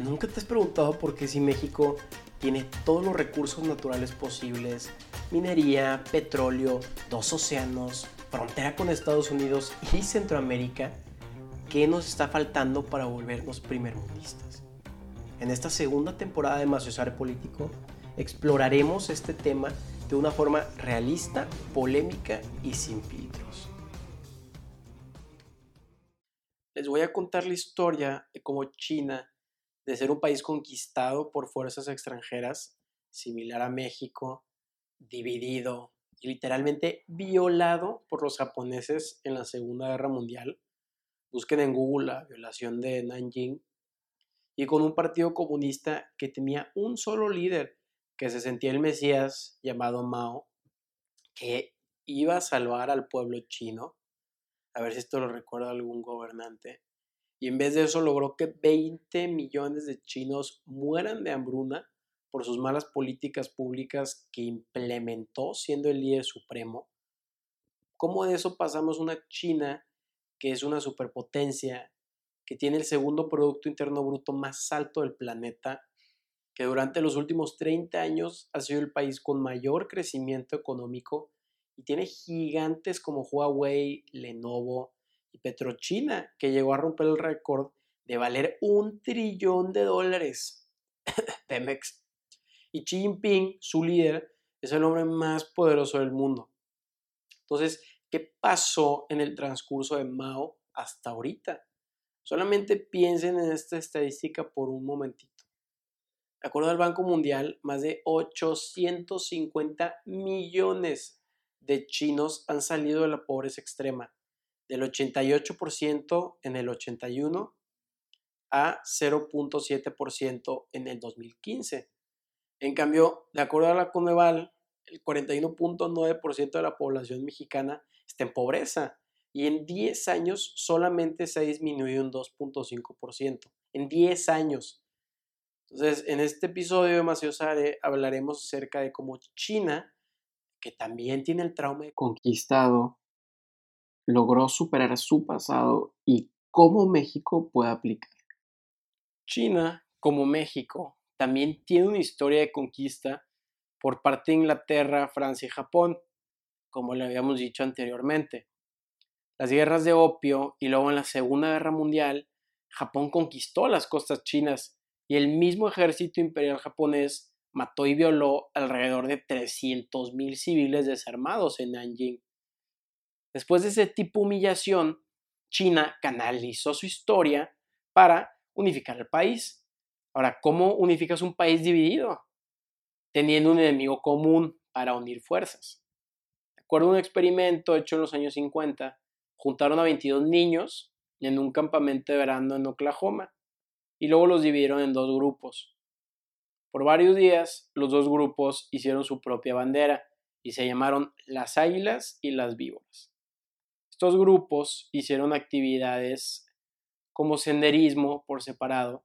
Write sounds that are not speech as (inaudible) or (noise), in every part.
¿Nunca te has preguntado por qué si México tiene todos los recursos naturales posibles, minería, petróleo, dos océanos, frontera con Estados Unidos y Centroamérica, qué nos está faltando para volvernos primermundistas? En esta segunda temporada de Maciosare Político exploraremos este tema de una forma realista, polémica y sin filtros. Les voy a contar la historia de cómo China de ser un país conquistado por fuerzas extranjeras, similar a México, dividido y literalmente violado por los japoneses en la Segunda Guerra Mundial. Busquen en Google la violación de Nanjing. Y con un partido comunista que tenía un solo líder, que se sentía el Mesías llamado Mao, que iba a salvar al pueblo chino. A ver si esto lo recuerda algún gobernante y en vez de eso logró que 20 millones de chinos mueran de hambruna por sus malas políticas públicas que implementó siendo el líder supremo. ¿Cómo de eso pasamos una China que es una superpotencia, que tiene el segundo Producto Interno Bruto más alto del planeta, que durante los últimos 30 años ha sido el país con mayor crecimiento económico y tiene gigantes como Huawei, Lenovo, y Petrochina, que llegó a romper el récord de valer un trillón de dólares. (laughs) Pemex. Y Xi Jinping, su líder, es el hombre más poderoso del mundo. Entonces, ¿qué pasó en el transcurso de Mao hasta ahorita? Solamente piensen en esta estadística por un momentito. De acuerdo al Banco Mundial, más de 850 millones de chinos han salido de la pobreza extrema del 88% en el 81 a 0.7% en el 2015. En cambio, de acuerdo a la Coneval, el 41.9% de la población mexicana está en pobreza y en 10 años solamente se ha disminuido un 2.5%. En 10 años. Entonces, en este episodio de Maciosare hablaremos acerca de cómo China, que también tiene el trauma de conquistado, logró superar su pasado y cómo México puede aplicar. China, como México, también tiene una historia de conquista por parte de Inglaterra, Francia y Japón, como le habíamos dicho anteriormente. Las guerras de opio y luego en la Segunda Guerra Mundial, Japón conquistó las costas chinas y el mismo ejército imperial japonés mató y violó alrededor de 300.000 civiles desarmados en Nanjing. Después de ese tipo de humillación, China canalizó su historia para unificar el país. Ahora, ¿cómo unificas un país dividido? Teniendo un enemigo común para unir fuerzas. A un experimento hecho en los años 50, juntaron a 22 niños en un campamento de verano en Oklahoma y luego los dividieron en dos grupos. Por varios días, los dos grupos hicieron su propia bandera y se llamaron las águilas y las víboras. Estos grupos hicieron actividades como senderismo por separado,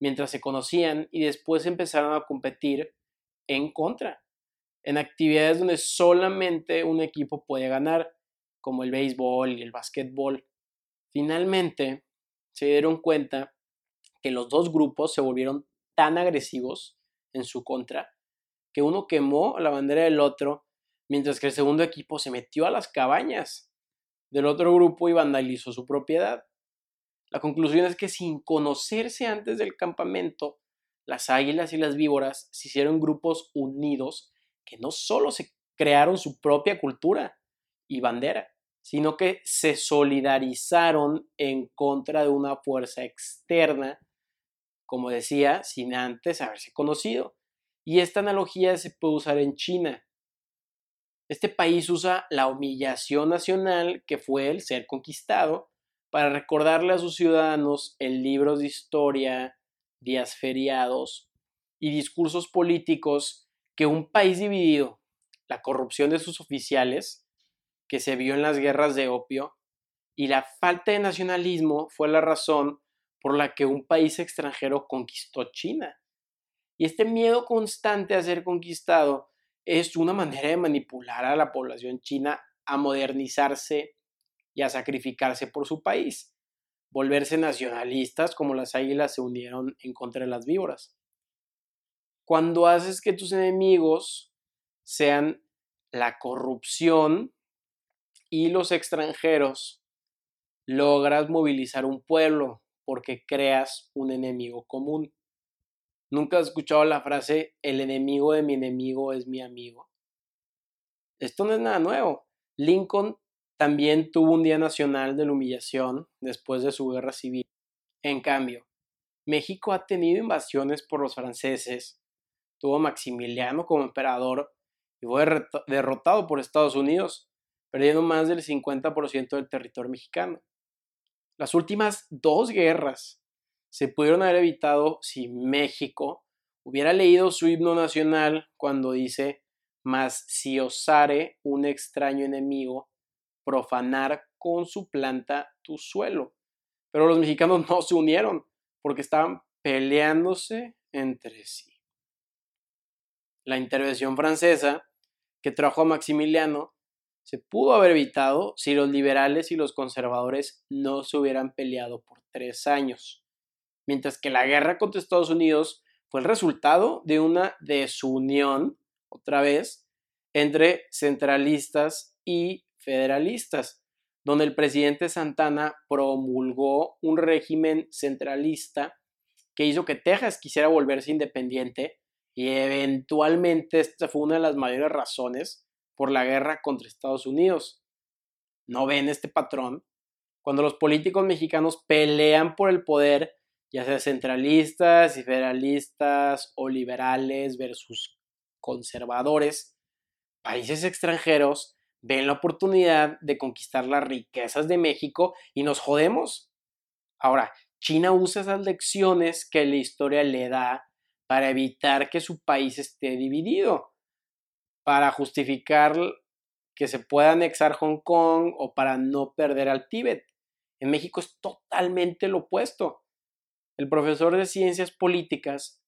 mientras se conocían y después empezaron a competir en contra, en actividades donde solamente un equipo puede ganar, como el béisbol y el básquetbol. Finalmente, se dieron cuenta que los dos grupos se volvieron tan agresivos en su contra que uno quemó la bandera del otro, mientras que el segundo equipo se metió a las cabañas del otro grupo y vandalizó su propiedad. La conclusión es que sin conocerse antes del campamento, las águilas y las víboras se hicieron grupos unidos que no solo se crearon su propia cultura y bandera, sino que se solidarizaron en contra de una fuerza externa, como decía, sin antes haberse conocido. Y esta analogía se puede usar en China. Este país usa la humillación nacional que fue el ser conquistado para recordarle a sus ciudadanos en libros de historia, días feriados y discursos políticos que un país dividido, la corrupción de sus oficiales, que se vio en las guerras de opio, y la falta de nacionalismo fue la razón por la que un país extranjero conquistó China. Y este miedo constante a ser conquistado es una manera de manipular a la población china a modernizarse y a sacrificarse por su país. volverse nacionalistas como las águilas se unieron en contra de las víboras. Cuando haces que tus enemigos sean la corrupción y los extranjeros, logras movilizar un pueblo porque creas un enemigo común. ¿Nunca has escuchado la frase el enemigo de mi enemigo es mi amigo? Esto no es nada nuevo. Lincoln también tuvo un Día Nacional de la Humillación después de su guerra civil. En cambio, México ha tenido invasiones por los franceses, tuvo Maximiliano como emperador y fue derrotado por Estados Unidos, perdiendo más del 50% del territorio mexicano. Las últimas dos guerras se pudieron haber evitado si México hubiera leído su himno nacional cuando dice, mas si osare un extraño enemigo profanar con su planta tu suelo. Pero los mexicanos no se unieron porque estaban peleándose entre sí. La intervención francesa que trajo a Maximiliano se pudo haber evitado si los liberales y los conservadores no se hubieran peleado por tres años, mientras que la guerra contra Estados Unidos fue el resultado de una desunión, otra vez, entre centralistas y federalistas, donde el presidente Santana promulgó un régimen centralista que hizo que Texas quisiera volverse independiente y eventualmente esta fue una de las mayores razones por la guerra contra Estados Unidos. ¿No ven este patrón? Cuando los políticos mexicanos pelean por el poder, ya sea centralistas y federalistas o liberales versus conservadores, países extranjeros ven la oportunidad de conquistar las riquezas de México y nos jodemos. Ahora, China usa esas lecciones que la historia le da para evitar que su país esté dividido, para justificar que se pueda anexar Hong Kong o para no perder al Tíbet. En México es totalmente lo opuesto. El profesor de ciencias políticas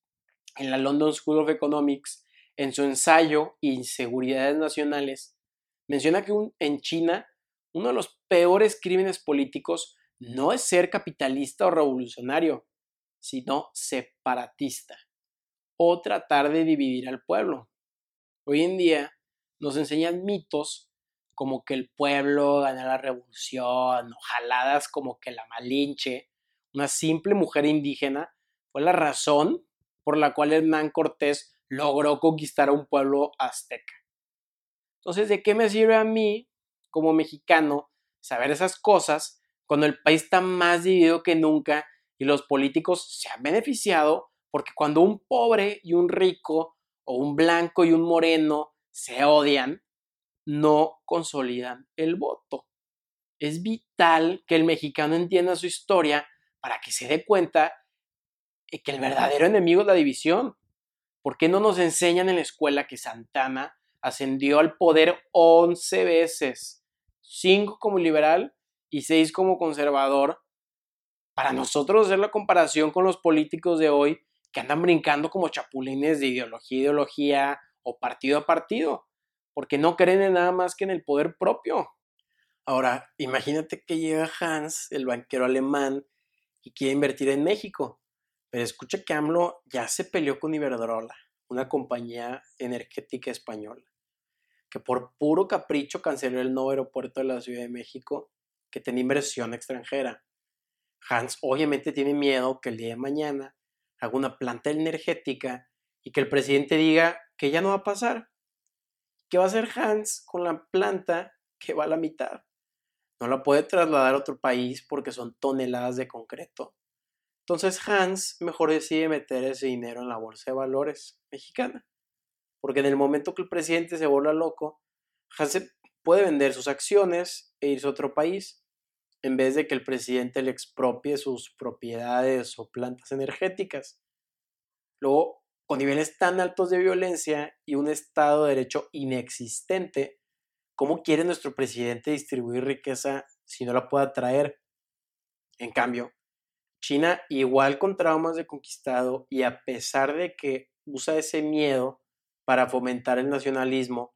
en la London School of Economics, en su ensayo Inseguridades Nacionales, menciona que en China uno de los peores crímenes políticos no es ser capitalista o revolucionario, sino separatista o tratar de dividir al pueblo. Hoy en día nos enseñan mitos como que el pueblo gana la revolución, o jaladas como que la Malinche, una simple mujer indígena, fue la razón por la cual Hernán Cortés logró conquistar a un pueblo azteca. Entonces, ¿de qué me sirve a mí, como mexicano, saber esas cosas cuando el país está más dividido que nunca y los políticos se han beneficiado? Porque cuando un pobre y un rico, o un blanco y un moreno se odian, no consolidan el voto. Es vital que el mexicano entienda su historia para que se dé cuenta que el verdadero enemigo es la división. ¿Por qué no nos enseñan en la escuela que Santana ascendió al poder 11 veces, 5 como liberal y 6 como conservador. Para nosotros hacer la comparación con los políticos de hoy que andan brincando como chapulines de ideología a ideología o partido a partido, porque no creen en nada más que en el poder propio. Ahora, imagínate que llega Hans, el banquero alemán, y quiere invertir en México. Pero escucha que AMLO ya se peleó con Iberdrola, una compañía energética española que por puro capricho canceló el nuevo aeropuerto de la Ciudad de México que tenía inversión extranjera. Hans obviamente tiene miedo que el día de mañana haga una planta energética y que el presidente diga que ya no va a pasar. ¿Qué va a hacer Hans con la planta que va a la mitad? No la puede trasladar a otro país porque son toneladas de concreto. Entonces Hans mejor decide meter ese dinero en la bolsa de valores mexicana porque en el momento que el presidente se vuelva loco, Hansen puede vender sus acciones e irse a otro país, en vez de que el presidente le expropie sus propiedades o plantas energéticas. Luego, con niveles tan altos de violencia y un Estado de Derecho inexistente, ¿cómo quiere nuestro presidente distribuir riqueza si no la puede traer? En cambio, China, igual con traumas de conquistado y a pesar de que usa ese miedo para fomentar el nacionalismo,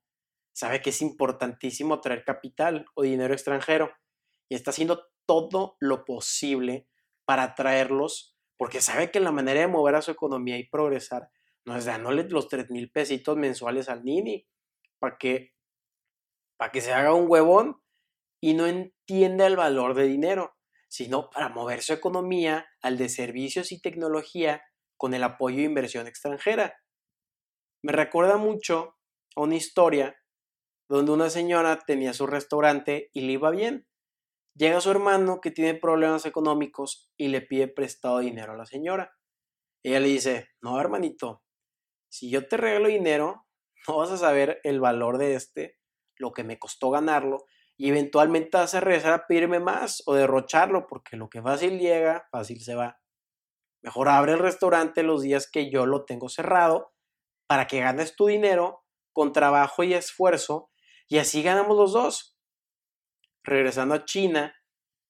sabe que es importantísimo traer capital o dinero extranjero y está haciendo todo lo posible para atraerlos, porque sabe que la manera de mover a su economía y progresar no es dándole los 3 mil pesitos mensuales al Nini, para que, para que se haga un huevón y no entienda el valor de dinero, sino para mover su economía al de servicios y tecnología con el apoyo de inversión extranjera. Me recuerda mucho a una historia donde una señora tenía su restaurante y le iba bien. Llega su hermano que tiene problemas económicos y le pide prestado dinero a la señora. Ella le dice, no hermanito, si yo te regalo dinero, (laughs) no vas a saber el valor de este, lo que me costó ganarlo, y eventualmente vas a regresar a pedirme más o derrocharlo, porque lo que fácil llega, fácil se va. Mejor abre el restaurante los días que yo lo tengo cerrado para que ganes tu dinero con trabajo y esfuerzo y así ganamos los dos. Regresando a China,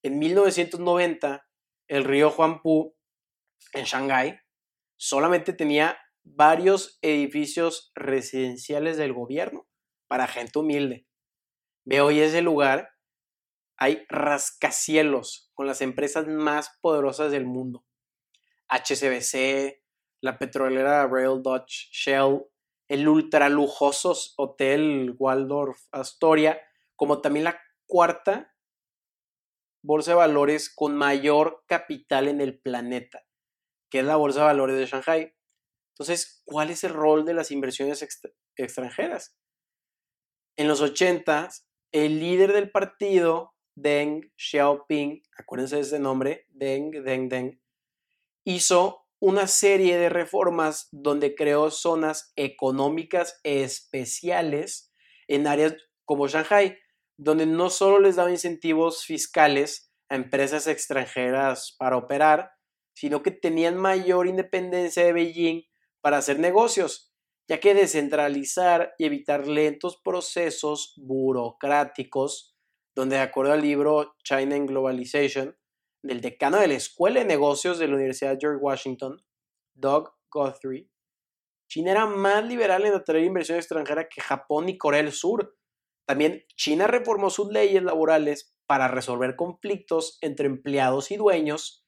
en 1990, el río Huangpu, en Shanghái, solamente tenía varios edificios residenciales del gobierno para gente humilde. Ve hoy ese lugar, hay rascacielos con las empresas más poderosas del mundo. HCBC, la petrolera Rail Dutch Shell, el ultra lujoso Hotel Waldorf Astoria, como también la cuarta bolsa de valores con mayor capital en el planeta, que es la bolsa de valores de Shanghai. Entonces, ¿cuál es el rol de las inversiones extranjeras? En los 80, el líder del partido, Deng Xiaoping, acuérdense de ese nombre, Deng, Deng, Deng, hizo una serie de reformas donde creó zonas económicas especiales en áreas como Shanghai, donde no solo les daba incentivos fiscales a empresas extranjeras para operar, sino que tenían mayor independencia de Beijing para hacer negocios, ya que descentralizar y evitar lentos procesos burocráticos, donde de acuerdo al libro China in Globalization, del decano de la Escuela de Negocios de la Universidad George Washington, Doug Guthrie, China era más liberal en atraer inversión extranjera que Japón y Corea del Sur. También China reformó sus leyes laborales para resolver conflictos entre empleados y dueños,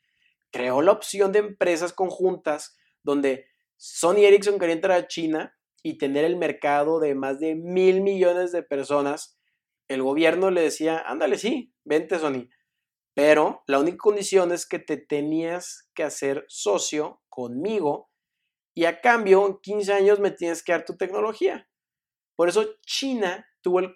creó la opción de empresas conjuntas donde Sony Ericsson quería entrar a China y tener el mercado de más de mil millones de personas. El gobierno le decía, ándale, sí, vente Sony, pero la única condición es que te tenías que hacer socio conmigo y a cambio en 15 años me tienes que dar tu tecnología. Por eso China tuvo el,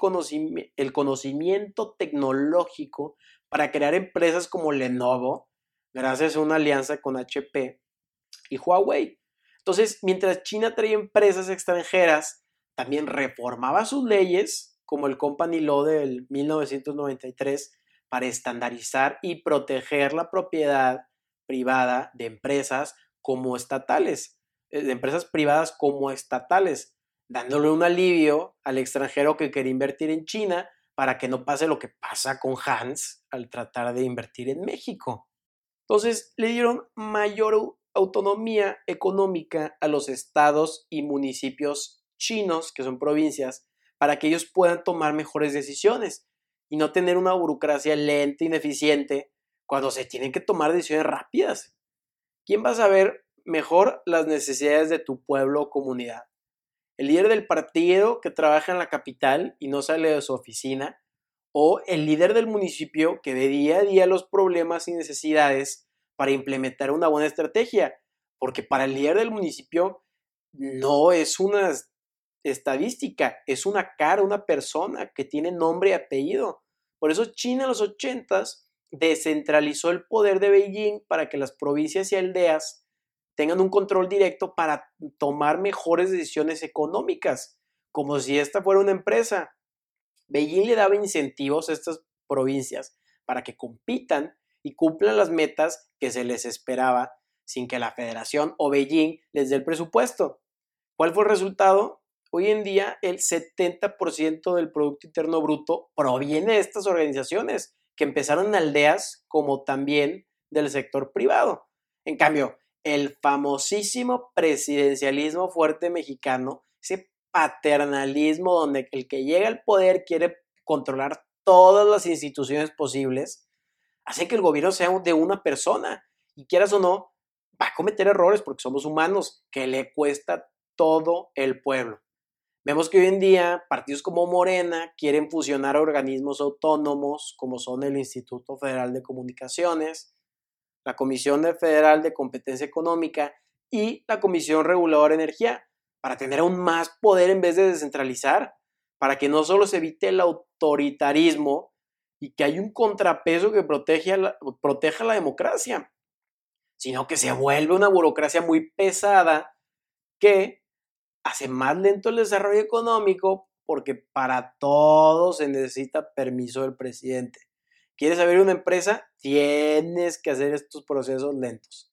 el conocimiento tecnológico para crear empresas como Lenovo, gracias a una alianza con HP y Huawei. Entonces, mientras China traía empresas extranjeras, también reformaba sus leyes, como el Company Law del 1993, para estandarizar y proteger la propiedad privada de empresas como estatales, eh, de empresas privadas como estatales, dándole un alivio al extranjero que quiere invertir en China para que no pase lo que pasa con Hans al tratar de invertir en México. Entonces le dieron mayor autonomía económica a los estados y municipios chinos, que son provincias, para que ellos puedan tomar mejores decisiones y no tener una burocracia lenta, ineficiente, cuando se tienen que tomar decisiones rápidas. ¿Quién va a saber mejor las necesidades de tu pueblo o comunidad? ¿El líder del partido que trabaja en la capital y no sale de su oficina? ¿O el líder del municipio que ve día a día los problemas y necesidades para implementar una buena estrategia? Porque para el líder del municipio no es una estadística, es una cara, una persona que tiene nombre y apellido. Por eso China en los 80 descentralizó el poder de Beijing para que las provincias y aldeas tengan un control directo para tomar mejores decisiones económicas, como si esta fuera una empresa. Beijing le daba incentivos a estas provincias para que compitan y cumplan las metas que se les esperaba sin que la federación o Beijing les dé el presupuesto. ¿Cuál fue el resultado? Hoy en día el 70% del Producto Interno Bruto proviene de estas organizaciones que empezaron en aldeas como también del sector privado. En cambio, el famosísimo presidencialismo fuerte mexicano, ese paternalismo donde el que llega al poder quiere controlar todas las instituciones posibles, hace que el gobierno sea de una persona y quieras o no, va a cometer errores porque somos humanos, que le cuesta todo el pueblo. Vemos que hoy en día partidos como Morena quieren fusionar organismos autónomos como son el Instituto Federal de Comunicaciones, la Comisión Federal de Competencia Económica y la Comisión Reguladora de Energía para tener aún más poder en vez de descentralizar, para que no solo se evite el autoritarismo y que hay un contrapeso que protege la, proteja la democracia, sino que se vuelve una burocracia muy pesada que hace más lento el desarrollo económico porque para todo se necesita permiso del presidente. ¿Quieres abrir una empresa? Tienes que hacer estos procesos lentos.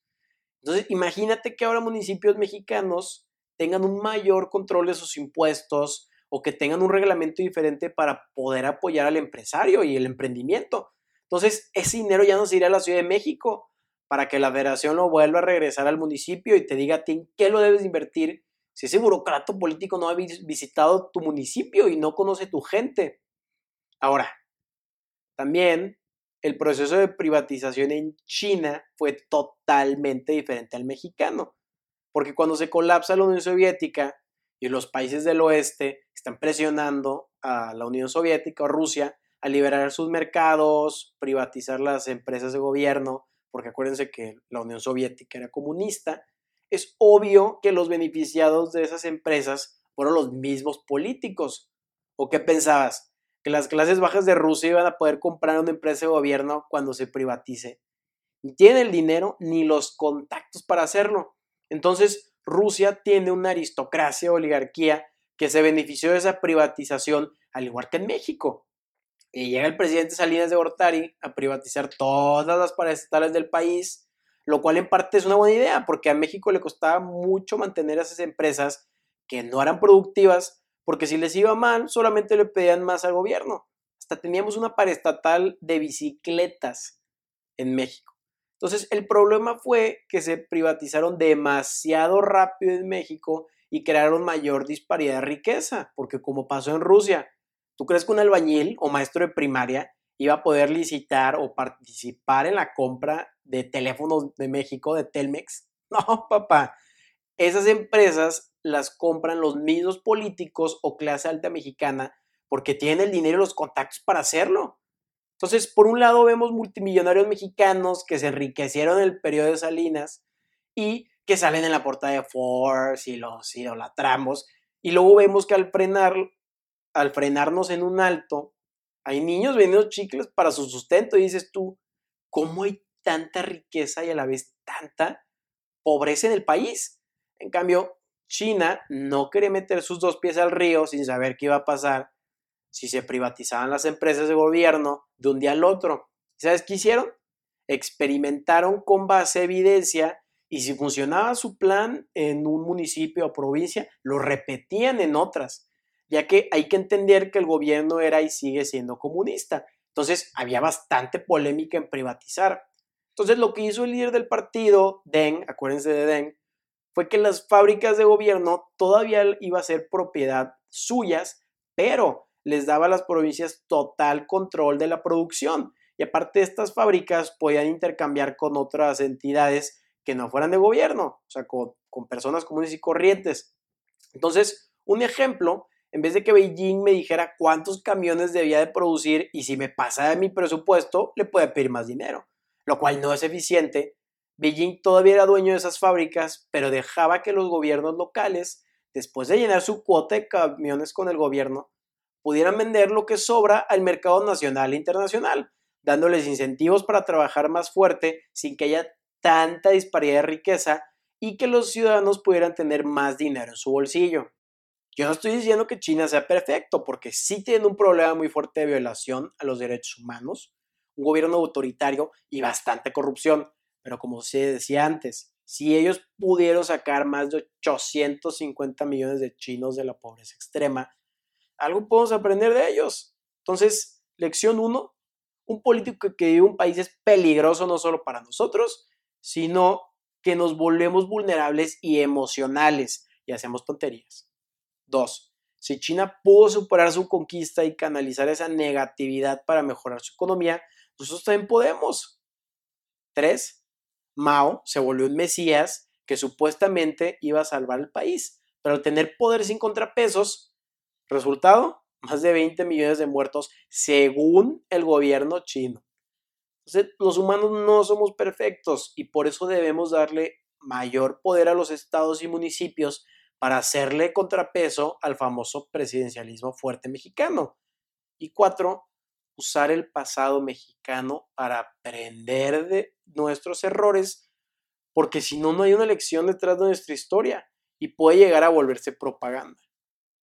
Entonces, imagínate que ahora municipios mexicanos tengan un mayor control de sus impuestos o que tengan un reglamento diferente para poder apoyar al empresario y el emprendimiento. Entonces, ese dinero ya no se irá a la Ciudad de México para que la federación lo vuelva a regresar al municipio y te diga a ti en qué lo debes invertir si ese burocrato político no ha visitado tu municipio y no conoce tu gente. Ahora, también el proceso de privatización en China fue totalmente diferente al mexicano, porque cuando se colapsa la Unión Soviética y los países del oeste están presionando a la Unión Soviética o Rusia a liberar sus mercados, privatizar las empresas de gobierno, porque acuérdense que la Unión Soviética era comunista, es obvio que los beneficiados de esas empresas fueron los mismos políticos. ¿O qué pensabas? ¿Que las clases bajas de Rusia iban a poder comprar una empresa de gobierno cuando se privatice? Ni tienen el dinero ni los contactos para hacerlo. Entonces, Rusia tiene una aristocracia oligarquía que se benefició de esa privatización, al igual que en México. Y llega el presidente Salinas de Gortari a privatizar todas las paraestatales del país, lo cual en parte es una buena idea, porque a México le costaba mucho mantener a esas empresas que no eran productivas, porque si les iba mal, solamente le pedían más al gobierno. Hasta teníamos una paraestatal de bicicletas en México. Entonces, el problema fue que se privatizaron demasiado rápido en México y crearon mayor disparidad de riqueza, porque como pasó en Rusia, ¿tú crees que un albañil o maestro de primaria iba a poder licitar o participar en la compra de teléfonos de México, de Telmex. (laughs) No, papá. Esas empresas las compran los mismos políticos o clase alta mexicana porque tienen el dinero y los contactos para hacerlo. Entonces, por un lado vemos multimillonarios mexicanos que se enriquecieron en el periodo de Salinas y que salen en la portada de Forbes y los idolatramos. Y luego vemos que al frenar, al frenarnos en un alto, hay niños vendiendo chicles para su sustento y dices tú, ¿cómo hay tanta riqueza y a la vez tanta pobreza en el país? En cambio, China no quería meter sus dos pies al río sin saber qué iba a pasar si se privatizaban las empresas de gobierno de un día al otro. ¿Sabes qué hicieron? Experimentaron con base evidencia y si funcionaba su plan en un municipio o provincia, lo repetían en otras ya que hay que entender que el gobierno era y sigue siendo comunista. Entonces había bastante polémica en privatizar. Entonces lo que hizo el líder del partido, Deng, acuérdense de Deng, fue que las fábricas de gobierno todavía iba a ser propiedad suyas, pero les daba a las provincias total control de la producción. Y aparte estas fábricas podían intercambiar con otras entidades que no fueran de gobierno, o sea, con, con personas comunes y corrientes. Entonces, un ejemplo en vez de que Beijing me dijera cuántos camiones debía de producir y si me pasa de mi presupuesto, le puede pedir más dinero, lo cual no es eficiente. Beijing todavía era dueño de esas fábricas, pero dejaba que los gobiernos locales, después de llenar su cuota de camiones con el gobierno, pudieran vender lo que sobra al mercado nacional e internacional, dándoles incentivos para trabajar más fuerte sin que haya tanta disparidad de riqueza y que los ciudadanos pudieran tener más dinero en su bolsillo. Yo no estoy diciendo que China sea perfecto, porque sí tiene un problema muy fuerte de violación a los derechos humanos, un gobierno autoritario y bastante corrupción. Pero como se decía antes, si ellos pudieron sacar más de 850 millones de chinos de la pobreza extrema, algo podemos aprender de ellos. Entonces, lección uno, un político que vive un país es peligroso no solo para nosotros, sino que nos volvemos vulnerables y emocionales y hacemos tonterías. Dos, si China pudo superar su conquista y canalizar esa negatividad para mejorar su economía, nosotros también podemos. Tres, Mao se volvió un mesías que supuestamente iba a salvar el país, pero al tener poder sin contrapesos, resultado, más de 20 millones de muertos según el gobierno chino. Los humanos no somos perfectos y por eso debemos darle mayor poder a los estados y municipios para hacerle contrapeso al famoso presidencialismo fuerte mexicano. Y cuatro, usar el pasado mexicano para aprender de nuestros errores, porque si no, no hay una lección detrás de nuestra historia y puede llegar a volverse propaganda.